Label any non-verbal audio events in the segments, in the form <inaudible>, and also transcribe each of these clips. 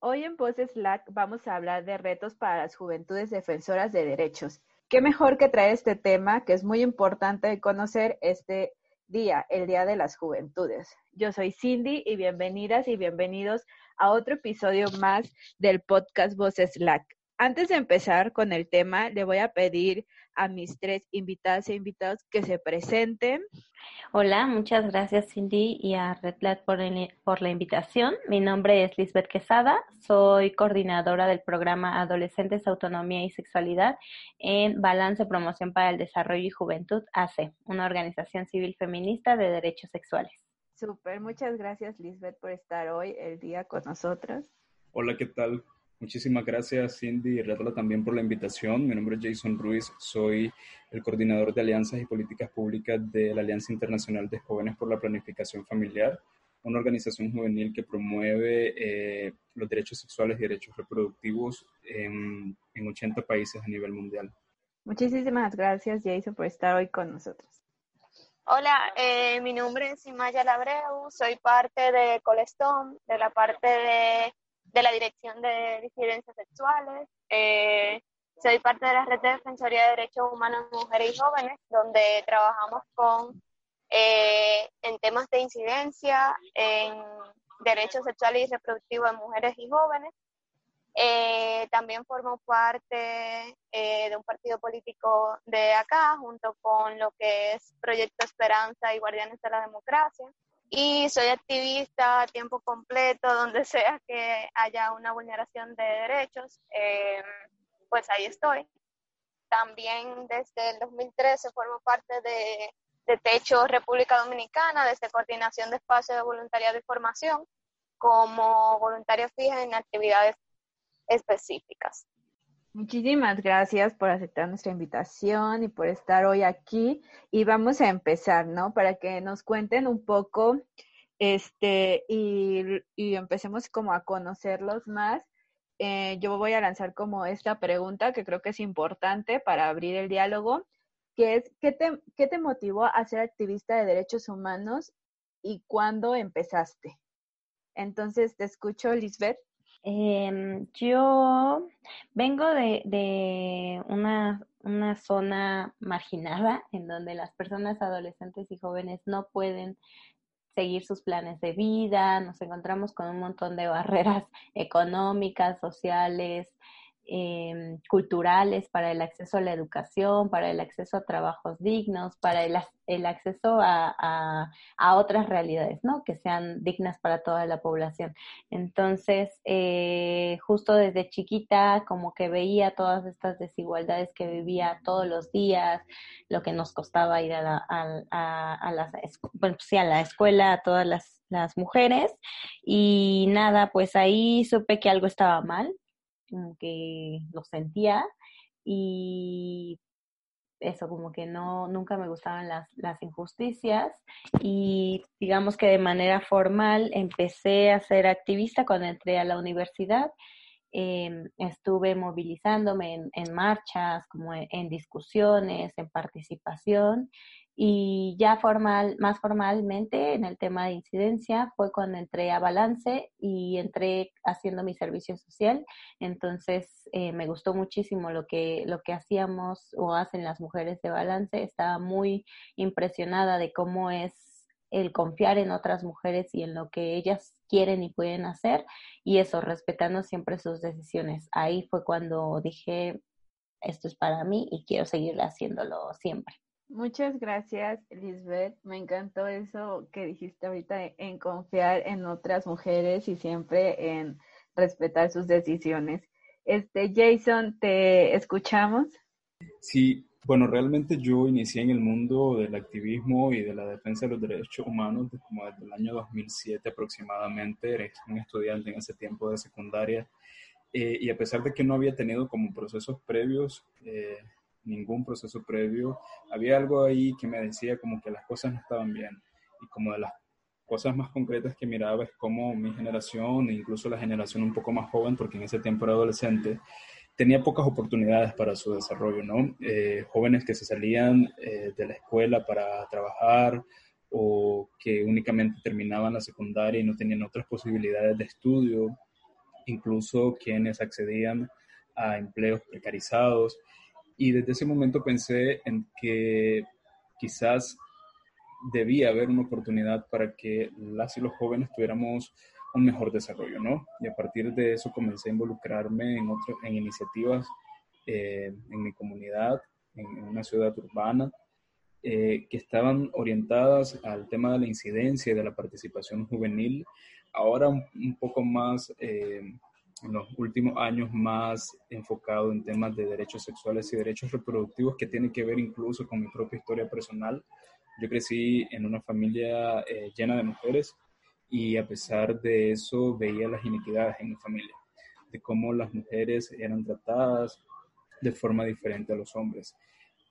Hoy en Voz Slack vamos a hablar de retos para las juventudes defensoras de derechos. Qué mejor que traer este tema que es muy importante conocer este día, el Día de las Juventudes. Yo soy Cindy y bienvenidas y bienvenidos a otro episodio más del podcast Voz Slack. Antes de empezar con el tema, le voy a pedir a mis tres invitadas e invitados que se presenten. Hola, muchas gracias Cindy y a Redlat por, por la invitación. Mi nombre es Lisbeth Quesada, soy coordinadora del programa Adolescentes, Autonomía y Sexualidad en Balance Promoción para el Desarrollo y Juventud, ACE, una organización civil feminista de derechos sexuales. Súper, muchas gracias Lisbeth por estar hoy el día con nosotros. Hola, ¿qué tal? Muchísimas gracias Cindy y Redla también por la invitación. Mi nombre es Jason Ruiz, soy el coordinador de alianzas y políticas públicas de la Alianza Internacional de Jóvenes por la Planificación Familiar, una organización juvenil que promueve eh, los derechos sexuales y derechos reproductivos en, en 80 países a nivel mundial. Muchísimas gracias Jason por estar hoy con nosotros. Hola, eh, mi nombre es Imaya Labreu, soy parte de Colestón, de la parte de de la Dirección de Disidencias Sexuales. Eh, soy parte de la Red de Defensoría de Derechos Humanos Mujeres y Jóvenes, donde trabajamos con eh, en temas de incidencia en derechos sexuales y reproductivos de mujeres y jóvenes. Eh, también formo parte de un partido político de acá, junto con lo que es Proyecto Esperanza y Guardianes de la Democracia y soy activista a tiempo completo <laughs> donde sea que haya una vulneración de derechos, eh, pues ahí estoy. También desde el 2013 formo parte de, de Techo República Dominicana, desde Coordinación de Espacios de Voluntariado y Formación, como voluntaria fija en actividades específicas. Muchísimas gracias por aceptar nuestra invitación y por estar hoy aquí. Y vamos a empezar, ¿no? Para que nos cuenten un poco, este, y, empecemos como a conocerlos más. Eh, yo voy a lanzar como esta pregunta que creo que es importante para abrir el diálogo, que es, ¿qué te, qué te motivó a ser activista de derechos humanos y cuándo empezaste? Entonces, te escucho, Lisbeth. Eh, yo vengo de, de una, una, zona marginada en donde las personas adolescentes y jóvenes no pueden seguir sus planes de vida, nos encontramos con un montón de barreras <laughs> económicas, sociales, eh, culturales para el acceso a la educación, para el acceso a trabajos dignos, para el, acceso a, a, otras realidades, ¿no? Que sean dignas para toda la población. Entonces, eh, justo desde chiquita, como que veía todas estas desigualdades que vivía todos los días, lo que nos costaba ir a la, a la escuela, a todas las, las mujeres, y nada, pues ahí supe que algo estaba mal como que lo sentía y eso, como que no, nunca me gustaban las, las injusticias y digamos que de manera formal empecé a ser activista cuando entré a la universidad. Em, estuve movilizándome en, en marchas, como en, discusiones, en participación y ya formal, más formalmente en el tema de incidencia fue cuando entré a Balance y entré haciendo mi servicio social. Entonces eh, me gustó muchísimo lo que, lo que hacíamos o hacen las mujeres de Balance. Estaba muy impresionada de cómo es el confiar en otras mujeres y en lo que ellas quieren y pueden hacer y eso, respetando siempre sus decisiones. Ahí fue cuando dije, esto es para mí y quiero seguir haciéndolo siempre. Muchas gracias, Lisbeth. Me encantó eso que dijiste ahorita en confiar en otras mujeres y siempre en respetar sus decisiones. Este, Jason, ¿te escuchamos? Sí, Bueno, realmente yo inicié en el mundo del activismo y de la defensa de los derechos humanos como desde el año 2007 aproximadamente. Era un estudiante en ese tiempo de secundaria eh, y a pesar de que no había tenido como procesos previos, eh, ningún proceso previo, había algo ahí que me decía como que las cosas no estaban bien y como de las cosas más concretas que miraba es como mi generación e incluso la generación un poco más joven, porque en ese tiempo era adolescente, tenía pocas oportunidades para su desarrollo, ¿no? Eh, jóvenes que se salían eh, de la escuela para trabajar o que únicamente terminaban la secundaria y no tenían otras posibilidades de estudio, incluso quienes accedían a empleos precarizados. Y desde ese momento pensé en que quizás debía haber una oportunidad para que las y los jóvenes tuviéramos un mejor desarrollo, ¿no? Y a partir de eso comencé a involucrarme en, otro, en iniciativas eh, en mi comunidad, en, una ciudad urbana, eh, que estaban orientadas al tema de la incidencia y de la participación juvenil. Ahora un, poco más, eh, en los últimos años, más enfocado en temas de derechos sexuales y derechos reproductivos que tienen que ver incluso con mi propia historia personal. Yo crecí en una familia llena de mujeres y a pesar de eso veía las inequidades en mi familia, de cómo las mujeres eran tratadas de forma diferente a los hombres.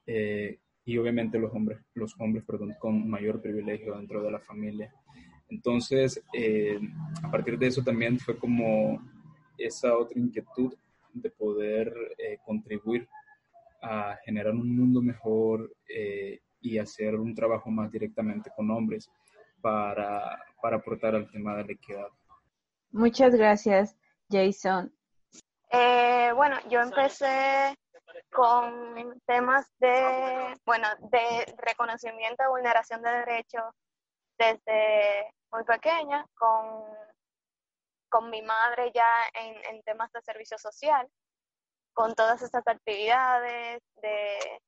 Eh, y obviamente los hombres, los hombres perdón, con mayor privilegio dentro de la familia. Entonces, eh, a partir de eso también fue como esa otra inquietud de poder eh, contribuir a generar un mundo mejor y hacer un trabajo más directamente con hombres para, para aportar al tema de la equidad. Muchas gracias, Jason. Eh, bueno, yo empecé con temas de, bueno, de reconocimiento de vulneración de derechos desde muy pequeña, con, con mi madre ya en, temas de servicio social, con todas estas actividades de,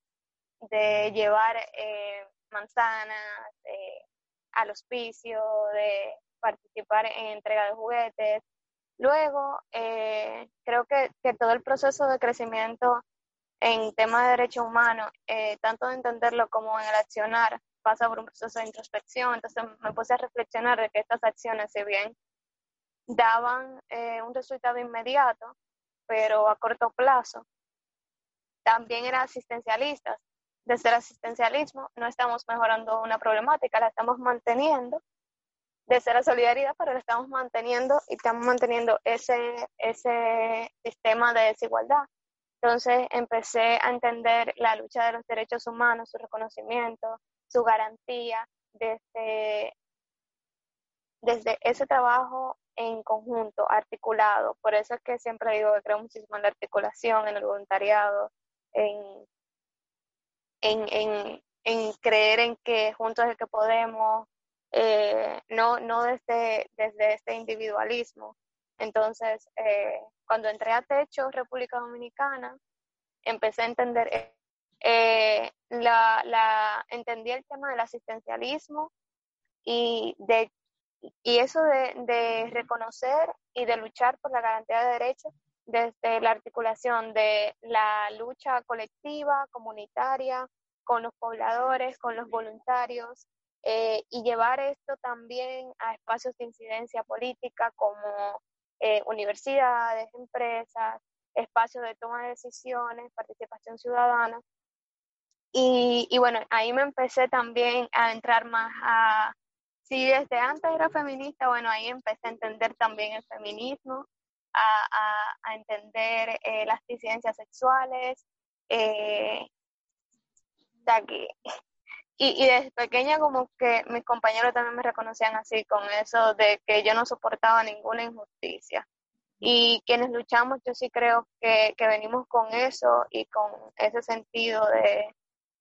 de llevar eh, manzanas, eh, al hospicio, de participar en entrega de juguetes. Luego, eh, creo que, todo el proceso de crecimiento en temas de derechos humanos, eh, tanto de entenderlo como en el accionar, pasa por un proceso de introspección. Entonces me puse a reflexionar de que estas acciones, si bien daban eh, un resultado inmediato, pero a corto plazo, también eran asistencialistas. Desde el asistencialismo no estamos mejorando una problemática, la estamos manteniendo. Desde la solidaridad, pero la estamos manteniendo y estamos manteniendo ese, ese sistema de desigualdad. Entonces empecé a entender la lucha de los derechos humanos, su reconocimiento, su garantía desde, desde ese trabajo en conjunto, articulado. Por eso es que siempre digo que creo muchísimo en la articulación, en el voluntariado, en en, en, creer en que juntos es el que podemos, eh, no, no desde, desde este individualismo. Entonces, eh, cuando entré a Techo, República Dominicana, empecé a entender, eh, la, entendí el tema del asistencialismo y, de, y eso de, de reconocer y de luchar por la garantía de derechos desde la articulación de la lucha colectiva, comunitaria, con los pobladores, con los voluntarios, eh, y llevar esto también a espacios de incidencia política como eh, universidades, empresas, espacios de toma de decisiones, participación ciudadana. Y, y, bueno, ahí me empecé también a entrar más a, si desde antes era feminista, bueno, ahí empecé a entender también el feminismo, a, entender eh, las disidencias sexuales. Eh, y, y, desde pequeña como que mis compañeros también me reconocían así, con eso de que yo no soportaba ninguna injusticia. Y quienes luchamos, yo sí creo que, que venimos con eso y con ese sentido de,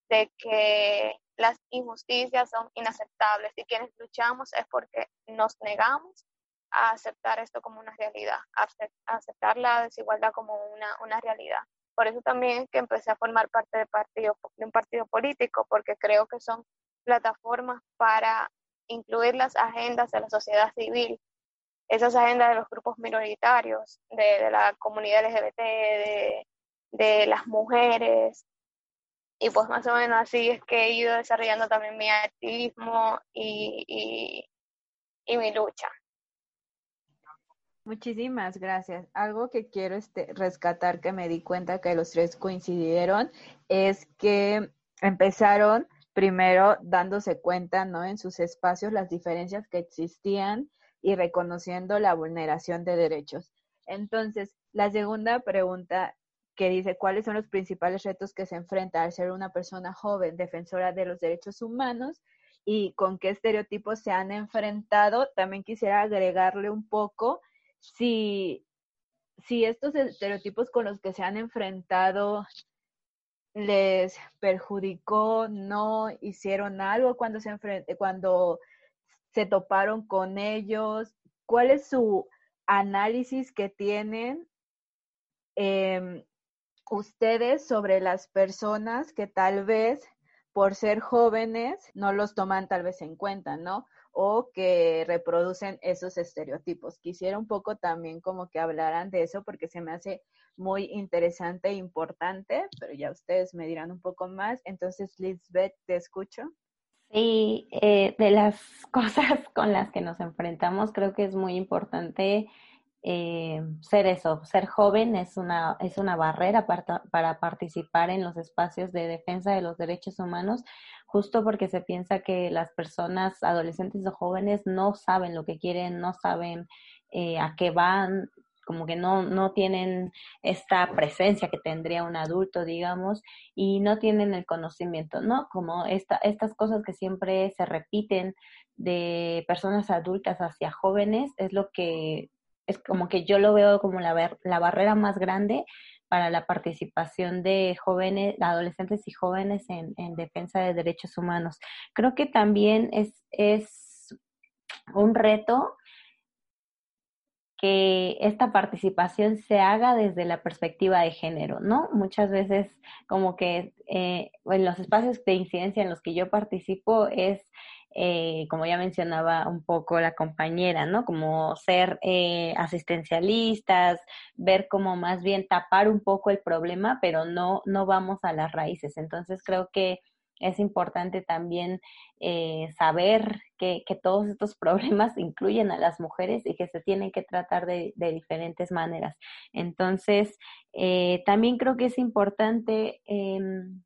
de que las injusticias son inaceptables y quienes luchamos es porque nos negamos a aceptar esto como una realidad, a aceptar la desigualdad como una, una realidad. Por eso también es que empecé a formar parte de, partido, de un partido político, porque creo que son plataformas para incluir las agendas de la sociedad civil, esas agendas de los grupos minoritarios, de, la comunidad LGBT, de, de las mujeres, y pues más o menos así es que he ido desarrollando también mi activismo y, y, mi lucha. Muchísimas gracias. Algo que quiero este, rescatar que me di cuenta que los tres coincidieron es que empezaron primero dándose cuenta, ¿no? En sus espacios las diferencias que existían y reconociendo la vulneración de derechos. Entonces, la segunda pregunta que dice cuáles son los principales retos que se enfrenta al ser una persona joven defensora de los derechos humanos y con qué estereotipos se han enfrentado. También quisiera agregarle un poco si, si estos estereotipos con los que se han enfrentado les perjudicó, no hicieron algo cuando se cuando se toparon con ellos, cuál es su análisis que tienen eh, ustedes sobre las personas que tal vez por ser jóvenes no los toman tal vez en cuenta, ¿no? O que reproducen esos estereotipos. Quisiera un poco también como que hablaran de eso porque se me hace muy interesante e importante, pero ya ustedes me dirán un poco más. Entonces, Lisbeth, te escucho. Sí, eh, de las <laughs> cosas con las que nos enfrentamos, creo que es muy importante eh, ser eso, ser joven es una, es una barrera para, para, participar en los espacios de defensa de los derechos humanos, justo porque se piensa que las personas adolescentes o jóvenes no saben lo que quieren, no saben eh, a qué van, como que no, no tienen esta presencia que tendría un adulto, digamos, y no tienen el conocimiento, ¿no? Como esta, estas cosas que siempre se repiten de personas adultas hacia jóvenes es lo que es como que yo lo veo como la, la barrera más grande para la participación de jóvenes, adolescentes y jóvenes en, en, defensa de derechos humanos. Creo que también es, es un reto que esta participación se haga desde la perspectiva de género, ¿no? Muchas veces como que eh, en los espacios de incidencia en los que yo participo es eh, como ya mencionaba un poco la compañera, ¿no? Como ser eh, asistencialistas, ver cómo más bien tapar un poco el problema, pero no, no vamos a las raíces. Entonces creo que es importante también eh, saber que, que, todos estos <laughs> problemas incluyen a las mujeres y que se tienen que tratar de, de diferentes maneras. Entonces, también creo que es importante em,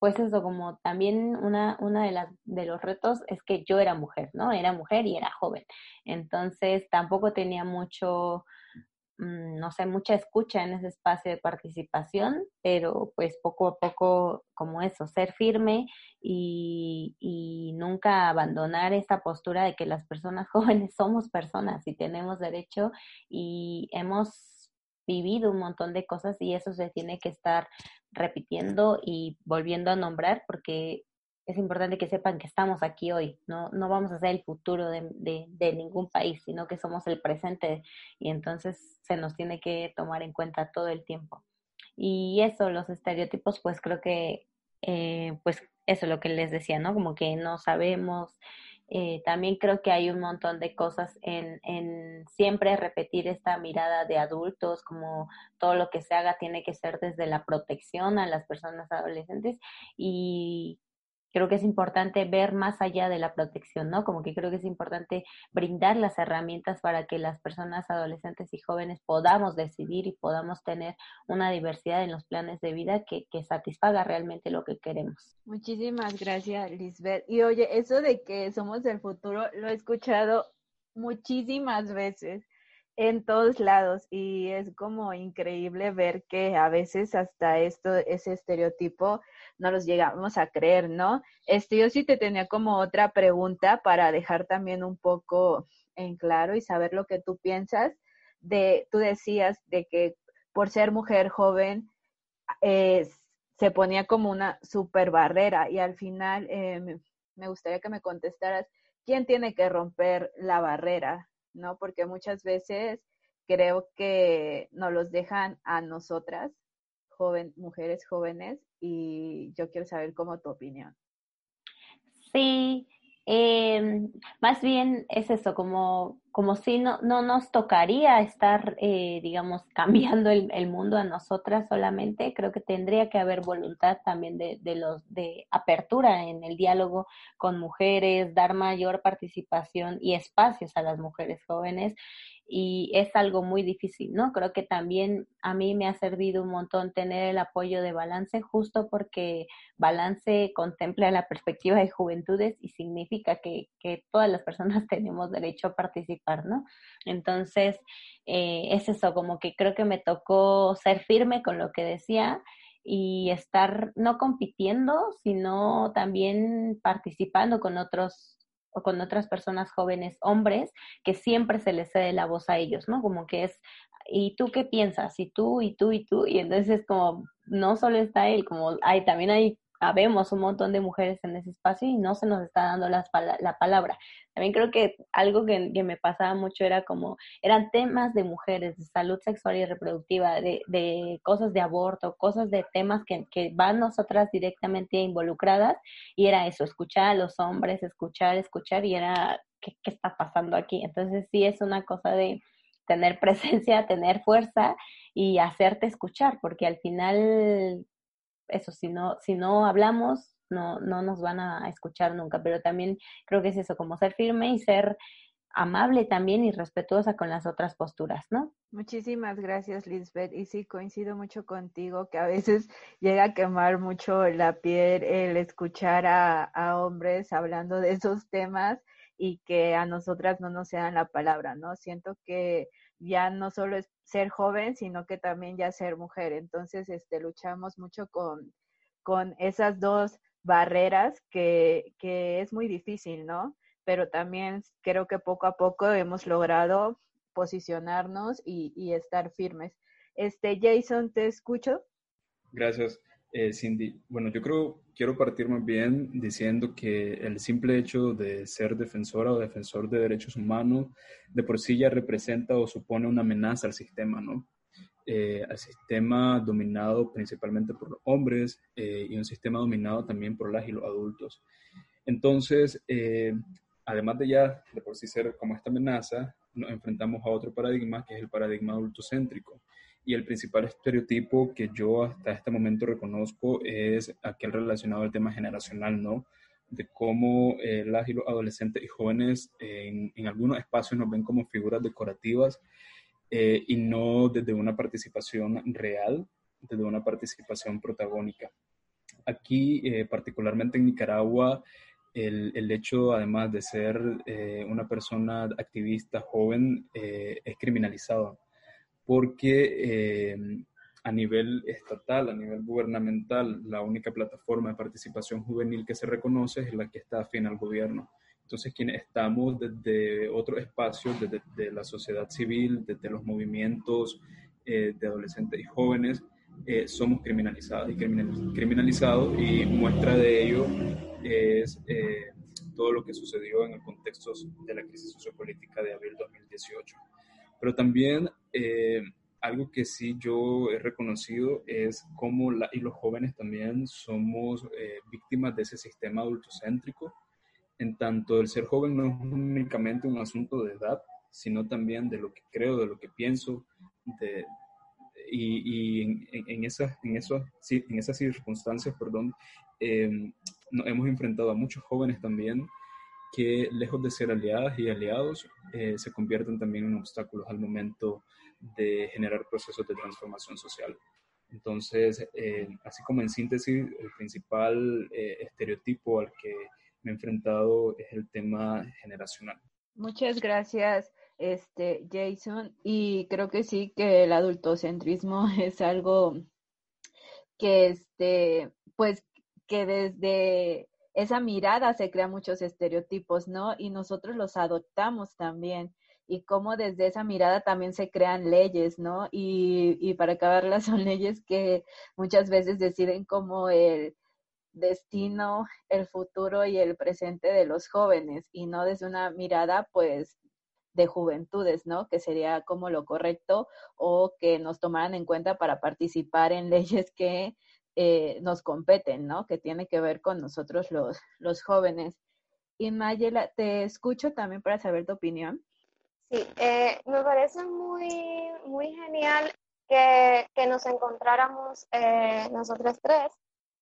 pues eso, como también una, una de, las, de los retos es que yo era mujer, ¿no? Era mujer y era joven. Entonces tampoco tenía mucho, mm, no sé, mucha escucha en ese espacio de participación, pero pues poco a poco como eso, ser firme y, y nunca abandonar esta postura de que las personas <laughs> jóvenes somos personas y tenemos derecho y hemos vivido un montón de cosas y eso se tiene que estar repitiendo y volviendo a nombrar porque es importante que sepan que estamos aquí hoy, no, no vamos a ser el futuro de, de, ningún país, sino que somos el presente y entonces se nos tiene que tomar en cuenta todo el tiempo. Y eso, los estereotipos, pues creo que, eh, pues eso es lo que les decía, ¿no? Como que no sabemos, eh, también creo que hay un montón de cosas en, en, siempre repetir esta mirada de adultos, como todo lo que se haga tiene que ser desde la protección a las personas adolescentes y creo que es importante ver más allá de la protección, ¿no? Como que creo que es importante brindar las herramientas para que las personas adolescentes y jóvenes podamos decidir y podamos tener una diversidad en los planes de vida que, que satisfaga realmente lo que queremos. Muchísimas gracias, Lisbeth. Y oye, eso de que somos el futuro lo he escuchado muchísimas veces en todos lados y es como increíble ver que a veces hasta esto, ese estereotipo no los llegamos a creer, ¿no? Este, yo sí te tenía como otra pregunta para dejar también un poco en claro y saber lo que tú piensas de, tú decías de que por ser mujer joven eh, se ponía como una super barrera y al final eh, me gustaría que me contestaras, ¿quién tiene que romper la barrera? ¿No? Porque muchas veces creo que nos los dejan a nosotras joven, mujeres jóvenes y yo quiero saber cómo tu opinión. Sí, Eh, más bien es eso, como, como si no, no nos tocaría estar, eh, digamos, <laughs> cambiando el, el, mundo a nosotras solamente. Creo que tendría que haber voluntad también de, de, los, de apertura en el diálogo con mujeres, dar mayor participación y espacios a las mujeres jóvenes y es algo muy difícil, ¿no? Creo que también a mí me ha servido un montón tener el apoyo de Balance justo porque Balance contempla la perspectiva de juventudes y significa que, que todas las personas <laughs> tenemos derecho a participar, ¿no? Entonces, eh, es eso, como que creo que me tocó ser firme con lo que decía y estar no compitiendo, sino también participando con otros o con otras personas jóvenes hombres que siempre se les cede la voz a ellos, ¿no? Como que es, ¿y tú qué piensas? Y tú, y tú, y tú, y entonces es como, no solo está él, como hay, también hay habemos un montón de mujeres en ese espacio y no se nos está dando la palabra. También creo que algo que, me pasaba mucho era como, eran temas de mujeres, de salud sexual y reproductiva, de, de cosas de aborto, cosas de temas que, que van nosotras directamente involucradas y era eso, escuchar a los hombres, escuchar, escuchar y era, ¿qué, qué está pasando aquí? Entonces sí es una cosa de tener <laughs> presencia, tener fuerza y hacerte escuchar, porque al final eso, si no, si no hablamos, no, no nos van a escuchar nunca, pero también creo que es eso, como ser firme y ser amable también y respetuosa con las otras posturas, ¿no? Muchísimas gracias, Lisbeth. Y sí, coincido mucho contigo que a veces <laughs> llega a quemar mucho la piel el escuchar a, hombres hablando de esos temas y que a nosotras no nos sean la palabra, ¿no? Siento que ya no solo es ser joven, sino que también ya ser mujer. Entonces, este, luchamos mucho con, con esas dos barreras que, que es muy difícil, ¿no? Pero también creo que poco a poco hemos logrado posicionarnos y, y estar firmes. Este, Jason, te escucho. Gracias. Eh, Cindy, bueno, yo creo, quiero partir muy bien diciendo que el simple hecho de ser defensora o defensor de derechos humanos de por sí ya representa o supone una amenaza al sistema, ¿no? Eh, al sistema dominado principalmente por los hombres eh, y un sistema dominado también por las y los adultos. Entonces, además de ya de por sí ser como esta amenaza, nos enfrentamos a otro paradigma que es el paradigma adultocéntrico y el principal estereotipo que yo hasta este momento reconozco es aquel relacionado al tema generacional, ¿no? De cómo eh, las y los adolescentes y jóvenes en, en, algunos espacios nos ven como figuras decorativas eh, y no desde una participación real, desde una participación protagónica. Aquí, eh, particularmente en Nicaragua, el, el, hecho, además de ser eh, una persona activista joven, eh, es criminalizado porque eh, a nivel estatal, a nivel gubernamental, la única plataforma de participación juvenil que se reconoce es la que está afín al gobierno. Entonces, quienes estamos desde otros espacios, desde, la sociedad civil, desde los movimientos eh, de adolescentes y jóvenes, eh, somos criminalizados y criminalizados y muestra de ello es todo lo que sucedió en el contexto de la crisis sociopolítica de abril 2018. Pero también eh, algo que sí yo he reconocido es cómo la, y los jóvenes también somos eh, víctimas de ese sistema adultocéntrico, en tanto el ser joven no es únicamente un asunto de edad, sino también de lo que creo, de lo que pienso, de, y, y en, esas, en, esos, en esas circunstancias, perdón, eh, hemos enfrentado a muchos jóvenes también que lejos de ser aliadas y aliados, eh, se convierten también en obstáculos al momento de generar procesos de transformación social. Entonces, eh, así como en síntesis, el principal eh, estereotipo al que me he enfrentado es el tema generacional. Muchas gracias, este, Jason. Y creo que sí que el adultocentrismo <laughs> es algo que, este, pues, que desde esa mirada se crean muchos estereotipos, ¿no? Y nosotros los adoptamos también. Y cómo desde esa mirada también se crean leyes, ¿no? Y, y para acabarlas <laughs> son leyes que muchas veces deciden como el destino, el futuro y el presente de los jóvenes y no desde una mirada pues de juventudes, ¿no? Que sería como lo correcto o que nos tomaran en cuenta para participar en leyes que eh, nos competen, ¿no? Que tiene que ver con nosotros los, los jóvenes. y Mayela, te escucho también para saber tu opinión. Sí, eh, me parece muy, muy genial que, que nos encontráramos eh, nosotros tres,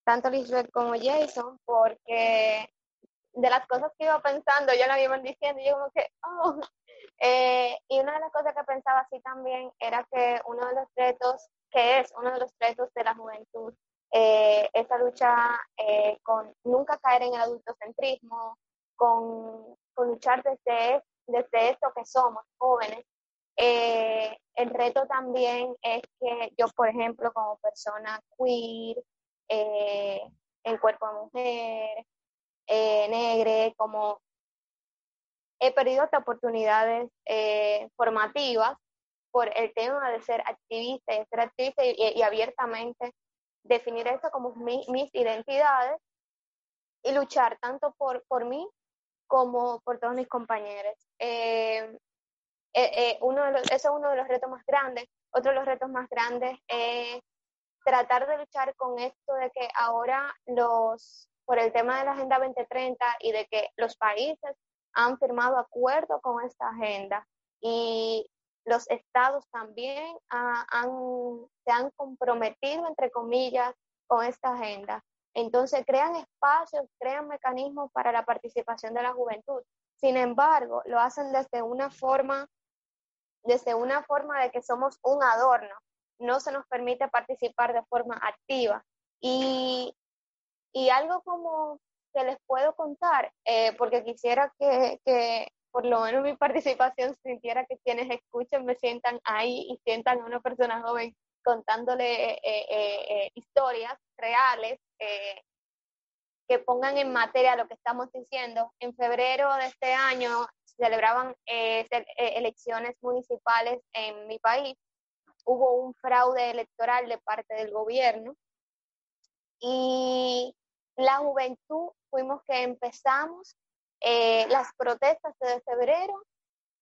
tanto Lisbeth como Jason, porque de las cosas que iba pensando, ya la iban diciendo, y yo como que, oh. <laughs> Eh, y una de las cosas que pensaba así también era que uno de los retos, que es uno de los retos de la juventud, eh, esa lucha eh, con nunca caer en el adultocentrismo, con, con luchar desde, desde esto que somos, jóvenes. el reto también es que yo, por ejemplo, como persona queer, en cuerpo de mujer, eh, negre, como he perdido oportunidades eh, formativas por el tema de ser activista, de ser activista y, abiertamente definir eso como mis identidades y luchar tanto por, por mí como por todos mis compañeros. Eh, eh, los, ese es uno de los retos más grandes. Otro de los retos más grandes es tratar de luchar con esto de que ahora los por el tema de la Agenda 2030 y de que los países han firmado acuerdo con esta agenda y los estados también han, se han comprometido, entre comillas, con esta agenda. Entonces crean espacios, crean mecanismos para la participación de la juventud. Sin embargo, lo hacen desde una forma, desde una forma de que somos un adorno. No se nos permite participar de forma activa. Y y algo como que les puedo contar, eh, porque quisiera que, por lo menos mi participación sintiera que quienes escuchen me sientan ahí y sientan a una persona joven contándole eh, eh, historias reales que pongan en materia lo que estamos diciendo. En febrero de este año celebraban elecciones municipales en mi país. Hubo un fraude electoral de parte del gobierno y la juventud fuimos que empezamos eh, las protestas desde febrero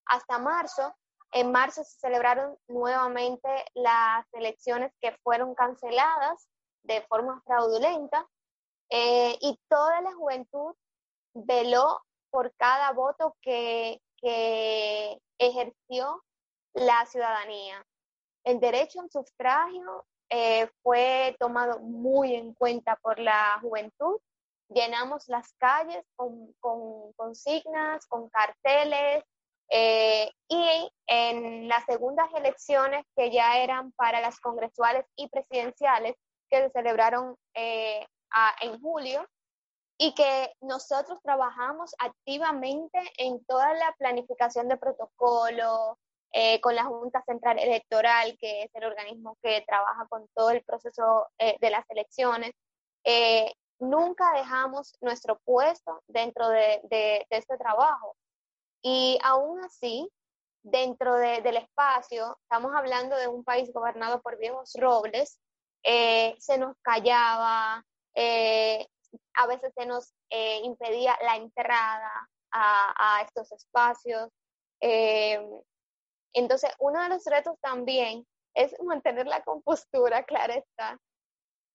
hasta marzo. En marzo se celebraron nuevamente las elecciones que fueron canceladas de forma fraudulenta eh, y toda la juventud veló por cada voto que, que ejerció la ciudadanía. El derecho al sufragio eh, fue tomado muy en cuenta por la juventud. Llenamos las calles con, con consignas, con carteles, eh, y en las segundas elecciones que ya eran para las congresuales y presidenciales que se celebraron eh, en julio y que nosotros trabajamos activamente en toda la planificación de protocolo, eh, con la Junta Central Electoral, que es el organismo que trabaja con todo el proceso eh, de las elecciones. Eh, nunca dejamos nuestro puesto dentro de, este trabajo. Y aún así, dentro del espacio, estamos hablando de un país gobernado por viejos robles, se nos callaba, a veces se nos impedía la entrada a, a estos espacios. Entonces, uno de los retos también es mantener la compostura, <laughs> claro está,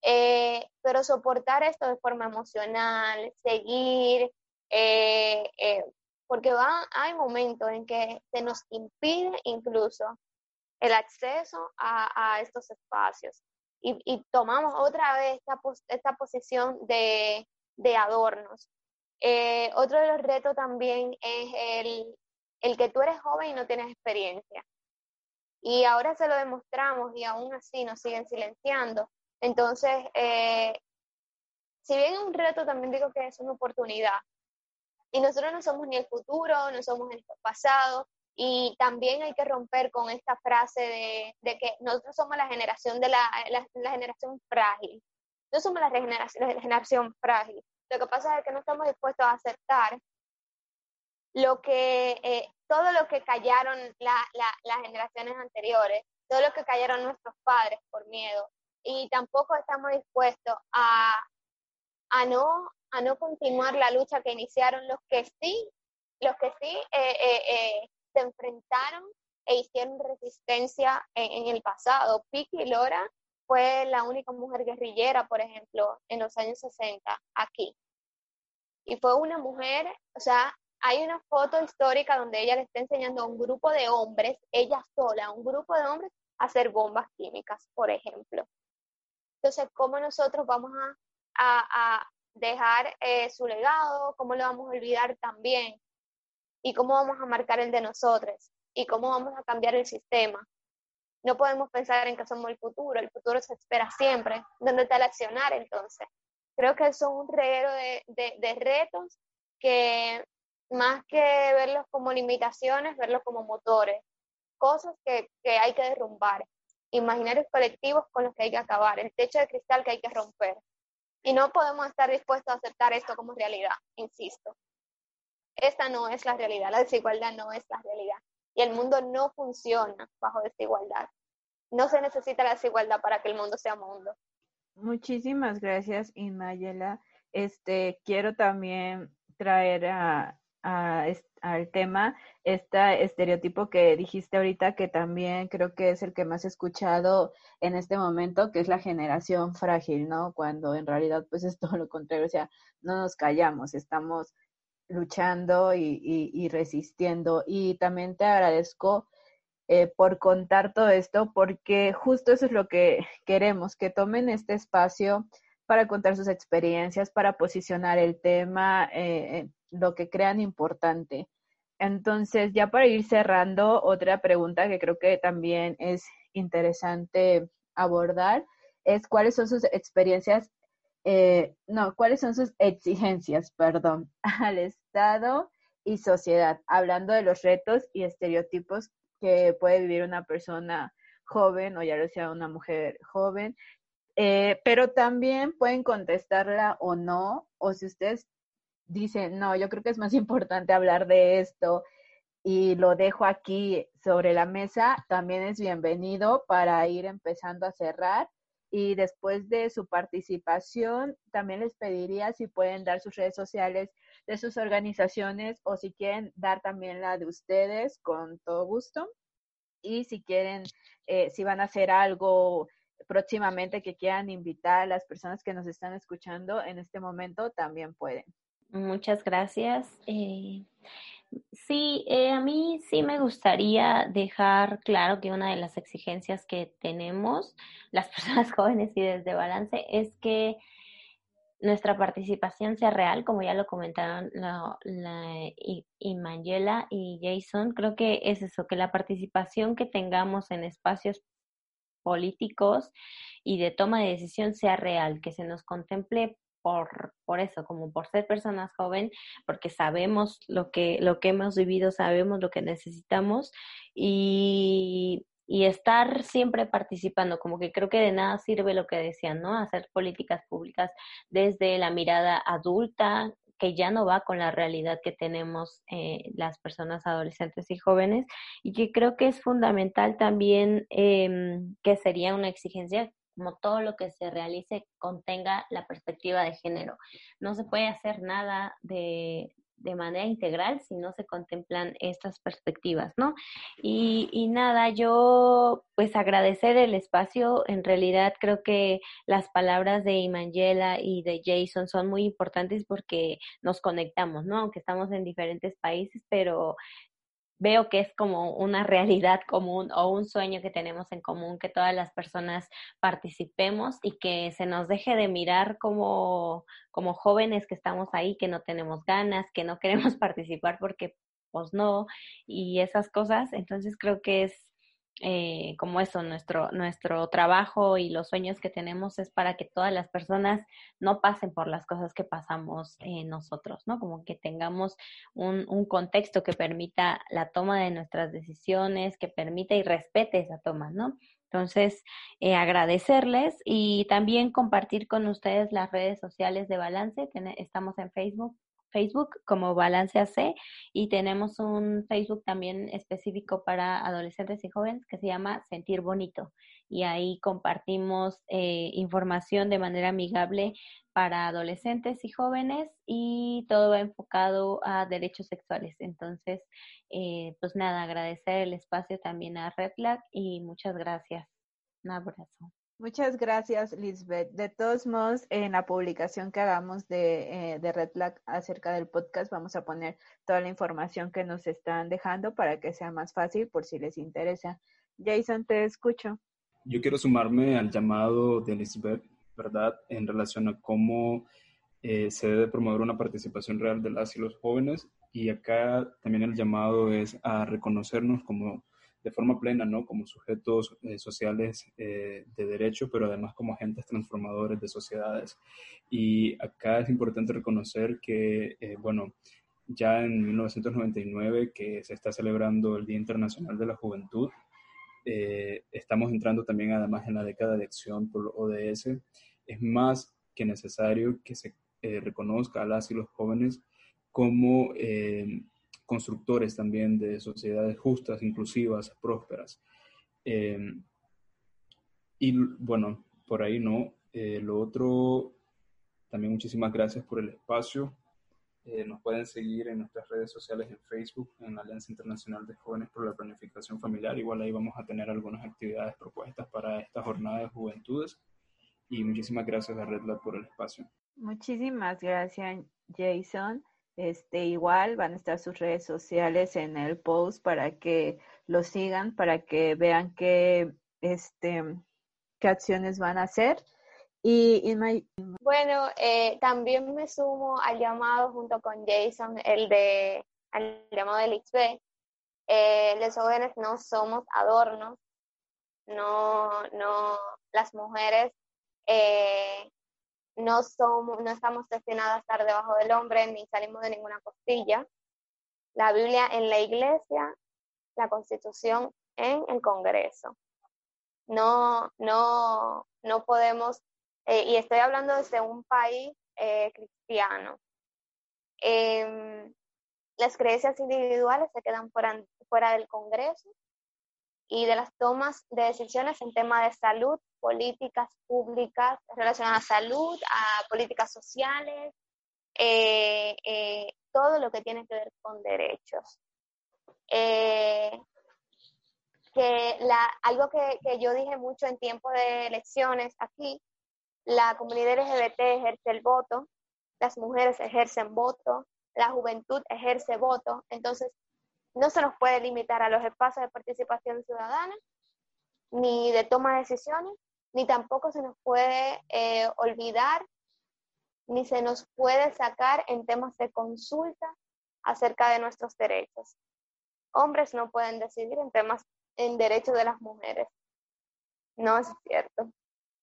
eh, pero soportar esto de forma emocional, seguir, eh, eh, porque va, hay momentos en que se nos impide incluso el acceso a, estos espacios y, tomamos otra vez esta, posición de, de adornos. otro de los retos también es el, el que tú eres joven y no tienes experiencia. Y ahora se lo demostramos y aún así nos siguen silenciando. Entonces, eh, si bien es un reto, también digo que es una oportunidad. Y nosotros no somos ni el futuro, no somos el pasado. Y también hay que romper con esta frase de, que nosotros somos la generación de la, la, generación frágil. No somos la la generación frágil. Lo que pasa es que no estamos dispuestos a aceptar lo que, eh, todo lo que callaron las generaciones anteriores, todo lo que callaron nuestros padres por miedo. Y tampoco estamos dispuestos a, a, no, a no continuar la lucha que iniciaron los que sí, los que sí eh, eh, se enfrentaron e hicieron resistencia en, en el pasado. Piki Lora fue la única mujer guerrillera, por ejemplo, en los años 60 aquí. y fue una mujer, o sea, hay una foto histórica donde ella le está enseñando a un grupo de hombres, ella sola, a un grupo de hombres, a hacer bombas químicas, por ejemplo. Entonces, ¿cómo nosotros vamos a, dejar eh, su legado? ¿Cómo lo vamos a olvidar también? ¿Y cómo vamos a marcar el de nosotros? ¿Y cómo vamos a cambiar el sistema? No podemos pensar en que somos el futuro, el futuro se espera siempre. ¿Dónde está el accionar entonces? Creo que son un reguero de, de retos que más que verlos como limitaciones, verlos como motores, cosas que, que hay que derrumbar, imaginarios colectivos con los que hay que acabar, el techo de cristal que hay que romper. Y no podemos estar dispuestos a aceptar esto como realidad, insisto. Esta no es la realidad, la desigualdad no es la realidad. Y el mundo no funciona bajo desigualdad. No se necesita la desigualdad para que el mundo sea mundo. Muchísimas gracias, Inmayela. Este, quiero también traer a, al tema, este estereotipo que dijiste ahorita, que también creo que es el que más he escuchado en este momento, que es la generación frágil, ¿no? Cuando en realidad pues es todo lo contrario, o sea, no nos callamos, estamos luchando y, resistiendo. Y también te agradezco eh, por contar todo esto, porque justo eso es lo que queremos, que tomen este espacio para contar sus experiencias, para posicionar el tema. Eh, lo que crean importante. Entonces, ya para ir cerrando, otra pregunta que creo que también es interesante abordar es cuáles son sus experiencias, eh, no, cuáles son sus exigencias, perdón, <laughs> al Estado y sociedad, hablando de los retos y estereotipos que puede vivir una persona joven o ya lo sea una mujer joven, eh, pero también pueden contestarla o no, o si ustedes dice, no, yo creo que es más <laughs> importante hablar de esto y lo dejo aquí sobre la mesa, también es bienvenido para ir empezando a cerrar. Y después de su participación, también les pediría si pueden dar sus redes sociales de sus organizaciones o si quieren dar también la de ustedes, con todo gusto. Y si quieren, eh, si van a hacer algo próximamente que quieran invitar a las personas que nos están escuchando en este momento, también pueden. Muchas gracias. Eh, sí, eh, a mí sí me gustaría dejar claro que una de las exigencias que tenemos las <laughs> personas jóvenes y desde Balance es que nuestra participación sea real, como ya lo comentaron la, la, y, y Jason. Creo que es eso, que la participación que tengamos en espacios políticos y de toma de decisión sea real, que se nos contemple por, por eso, como por ser personas jóvenes, porque sabemos lo que, lo que hemos vivido, sabemos lo que necesitamos y, y estar siempre participando, como que creo que de nada sirve lo que decían, ¿no? Hacer políticas públicas desde la mirada adulta, que ya no va con la realidad que tenemos eh, las personas adolescentes y jóvenes, y que creo que es fundamental también eh, que sería una exigencia como todo lo que se realice contenga la perspectiva de género. No se puede hacer nada de, de manera integral si no se contemplan estas perspectivas, ¿no? Y, y, nada, yo pues agradecer el espacio, en realidad creo que las palabras de Imangela y de Jason son muy importantes porque nos conectamos, ¿no? Aunque estamos en diferentes países, pero veo que es como una realidad común o un sueño que tenemos en común, que todas las personas participemos y que se nos deje de mirar como, como jóvenes que estamos ahí, que no tenemos ganas, que no queremos <laughs> participar porque pues no, y esas cosas. Entonces creo que es eh, como eso, nuestro, nuestro trabajo y los sueños que tenemos es para que todas las personas no pasen por las cosas que pasamos eh, nosotros, ¿no? Como que tengamos un, un contexto que permita la toma de nuestras decisiones, que permita y respete esa toma, ¿no? Entonces, eh, agradecerles y también compartir con ustedes las redes sociales de Balance. estamos en Facebook, Facebook como Balance AC y tenemos un Facebook también específico para adolescentes y jóvenes que se llama Sentir Bonito y ahí compartimos eh, información de manera amigable para adolescentes y jóvenes y todo va enfocado a derechos sexuales. Entonces, eh, pues nada, agradecer el espacio también a Red y muchas gracias. Un abrazo. Muchas gracias, Lisbeth. De todos modos, en la publicación que hagamos de, eh, Red Flag acerca del podcast, vamos a poner toda la información que nos están dejando para que sea más fácil por si les interesa. Jason, te escucho. Yo quiero sumarme al llamado de Lisbeth, ¿verdad?, en relación a cómo eh, se debe promover una participación real de las y los jóvenes. Y acá también el llamado es a reconocernos como de forma plena, ¿no? Como sujetos eh, sociales eh, de derecho, pero además como agentes transformadores de sociedades. Y acá es importante reconocer que, eh, bueno, ya en 1999, que se está celebrando el Día Internacional de la Juventud, estamos entrando también además en la década de acción por ODS, es más que necesario que se reconozca a las y los jóvenes como constructores también de sociedades justas, inclusivas, prósperas. Eh, y bueno, por ahí no. Eh, lo otro, también muchísimas gracias por el espacio. Eh, nos pueden seguir en nuestras redes sociales en Facebook, en la Alianza Internacional de Jóvenes por la Planificación Familiar. Igual ahí vamos a tener algunas actividades propuestas para esta jornada de juventudes. Y muchísimas gracias a Red Lab por el espacio. Muchísimas gracias, Jason. Este, igual van a estar sus redes sociales en el post para que lo sigan, para que vean qué, este, qué acciones van a hacer. Y bueno, eh, también me sumo al llamado junto con Jason, el de al llamado del XB. Eh, los jóvenes no somos adornos, no, no, las mujeres eh, no, somos, no estamos destinados a estar debajo del hombre ni salimos de ninguna costilla. La Biblia en la iglesia, la constitución en el Congreso. No, no, no podemos, eh, y estoy hablando desde un país eh, cristiano. Em, las creencias individuales se quedan fuera, fuera del Congreso y de las tomas de decisiones en tema de salud, políticas públicas relacionadas a salud, a políticas sociales, eh, eh, todo lo que tiene que ver con derechos. Eh, que la, algo que, que, yo dije mucho en tiempo de elecciones aquí, la comunidad LGBT ejerce el voto, las mujeres ejercen voto, la juventud ejerce voto, entonces no se nos puede limitar a los espacios de participación ciudadana ni de toma de decisiones, ni tampoco se nos puede eh, olvidar, ni se nos puede sacar en temas de consulta acerca de nuestros derechos. Hombres no pueden decidir en temas, en derechos de las mujeres. No es cierto.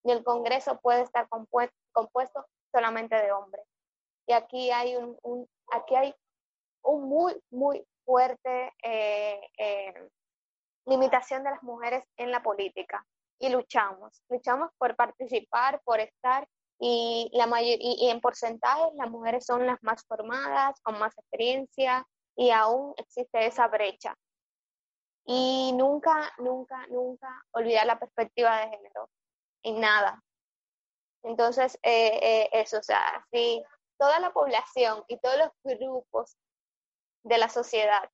Ni el Congreso puede estar compuesto, solamente de hombres. Y aquí hay un, aquí hay un muy, muy fuerte eh, eh, limitación de las mujeres en la política y luchamos, luchamos por participar, por estar y, la mayor, y, en porcentaje las mujeres son las más formadas, con más experiencia y aún existe esa brecha. Y nunca, nunca, nunca olvidar la perspectiva de género, en nada. Entonces, eh, eh, eso, o sea, si toda la población y todos los grupos de la sociedad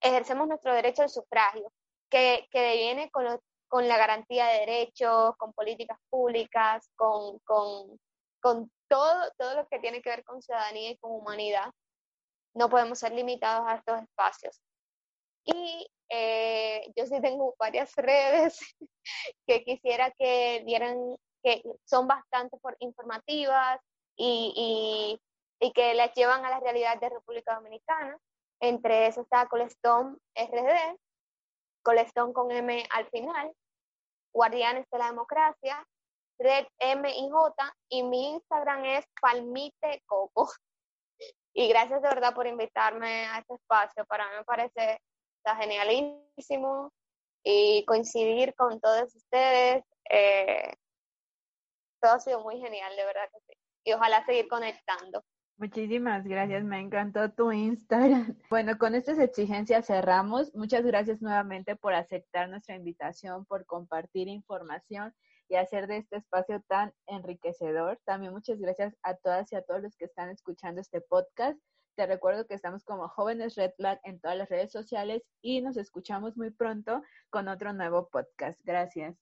ejercemos nuestro derecho al sufragio, que, que viene con, con la garantía de derechos, con políticas públicas, con, con, con todo, todo lo que tiene que ver con ciudadanía y con humanidad. No podemos ser limitados a estos espacios. Y eh, yo sí tengo varias <laughs> redes que quisiera que vieran, que son bastante informativas y, y, y que las llevan a la realidad de República Dominicana. Entre eso está Colestón RD, Colestón con M al final, Guardianes de la Democracia, Red MIJ y mi Instagram es Palmite Coco. <laughs> Y gracias de verdad por invitarme a este espacio. Para mí me parece está genialísimo y coincidir con todos ustedes. Eh, todo ha sido muy genial, de verdad que sí. Y ojalá seguir conectando. Muchísimas gracias, me encantó tu Instagram. <laughs> Bueno, con estas exigencias cerramos. Muchas gracias nuevamente por aceptar nuestra invitación, por compartir información y hacer de este espacio tan enriquecedor. También muchas gracias a todas y a todos los que están escuchando este podcast. Te recuerdo que estamos como Jóvenes Red Flag en todas las redes sociales y nos escuchamos muy pronto con otro nuevo podcast. Gracias.